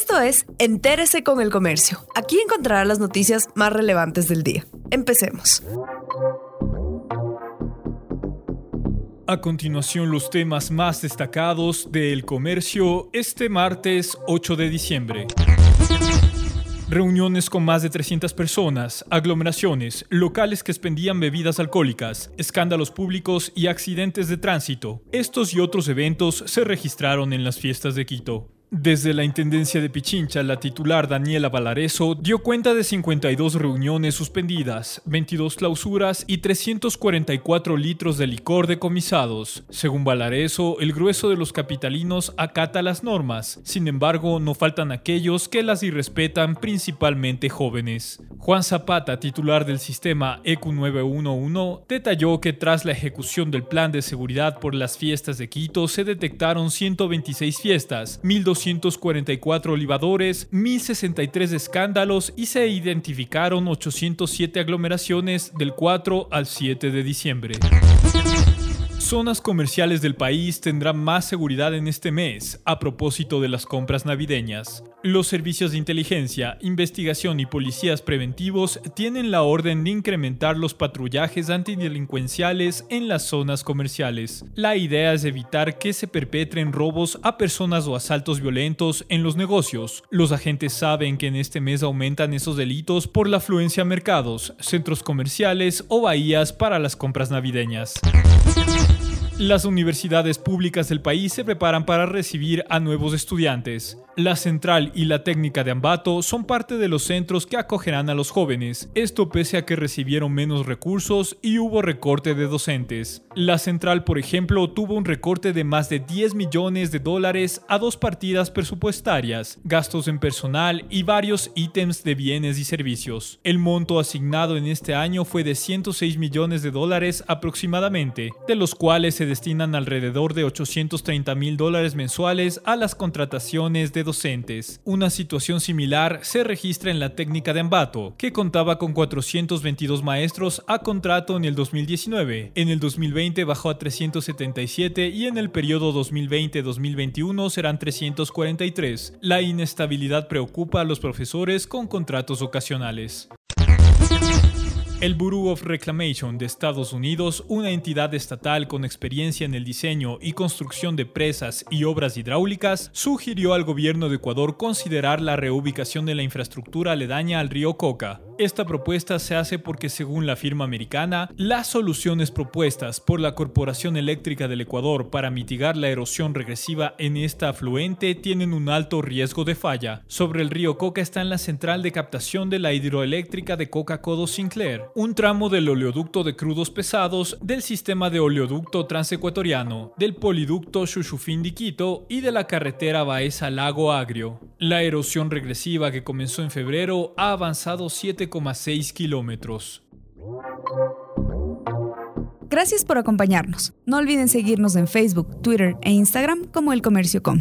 Esto es Entérese con el Comercio. Aquí encontrará las noticias más relevantes del día. Empecemos. A continuación, los temas más destacados del comercio este martes 8 de diciembre. Reuniones con más de 300 personas, aglomeraciones, locales que expendían bebidas alcohólicas, escándalos públicos y accidentes de tránsito. Estos y otros eventos se registraron en las fiestas de Quito. Desde la Intendencia de Pichincha, la titular Daniela Valareso dio cuenta de 52 reuniones suspendidas, 22 clausuras y 344 litros de licor decomisados. Según Valareso, el grueso de los capitalinos acata las normas, sin embargo, no faltan aquellos que las irrespetan, principalmente jóvenes. Juan Zapata, titular del sistema EQ 911, detalló que tras la ejecución del plan de seguridad por las fiestas de Quito se detectaron 126 fiestas, 1200 244 olivadores, 1063 escándalos y se identificaron 807 aglomeraciones del 4 al 7 de diciembre. Zonas comerciales del país tendrán más seguridad en este mes a propósito de las compras navideñas. Los servicios de inteligencia, investigación y policías preventivos tienen la orden de incrementar los patrullajes antidelincuenciales en las zonas comerciales. La idea es evitar que se perpetren robos a personas o asaltos violentos en los negocios. Los agentes saben que en este mes aumentan esos delitos por la afluencia a mercados, centros comerciales o bahías para las compras navideñas. Las universidades públicas del país se preparan para recibir a nuevos estudiantes. La Central y la Técnica de Ambato son parte de los centros que acogerán a los jóvenes, esto pese a que recibieron menos recursos y hubo recorte de docentes. La Central, por ejemplo, tuvo un recorte de más de 10 millones de dólares a dos partidas presupuestarias, gastos en personal y varios ítems de bienes y servicios. El monto asignado en este año fue de 106 millones de dólares aproximadamente, de los cuales se destinan alrededor de 830 mil dólares mensuales a las contrataciones de docentes. Una situación similar se registra en la técnica de Ambato, que contaba con 422 maestros a contrato en el 2019. En el 2020 bajó a 377 y en el periodo 2020-2021 serán 343. La inestabilidad preocupa a los profesores con contratos ocasionales. El Bureau of Reclamation de Estados Unidos, una entidad estatal con experiencia en el diseño y construcción de presas y obras hidráulicas, sugirió al gobierno de Ecuador considerar la reubicación de la infraestructura aledaña al río Coca. Esta propuesta se hace porque según la firma americana, las soluciones propuestas por la Corporación Eléctrica del Ecuador para mitigar la erosión regresiva en esta afluente tienen un alto riesgo de falla. Sobre el río Coca está en la central de captación de la hidroeléctrica de Coca-Codo Sinclair, un tramo del oleoducto de crudos pesados del sistema de oleoducto transecuatoriano, del poliducto Xuxufín-Quito y de la carretera Baeza-Lago Agrio. La erosión regresiva que comenzó en febrero ha avanzado 7 6 kilómetros. Gracias por acompañarnos. No olviden seguirnos en Facebook, Twitter e Instagram como El Comercio Com.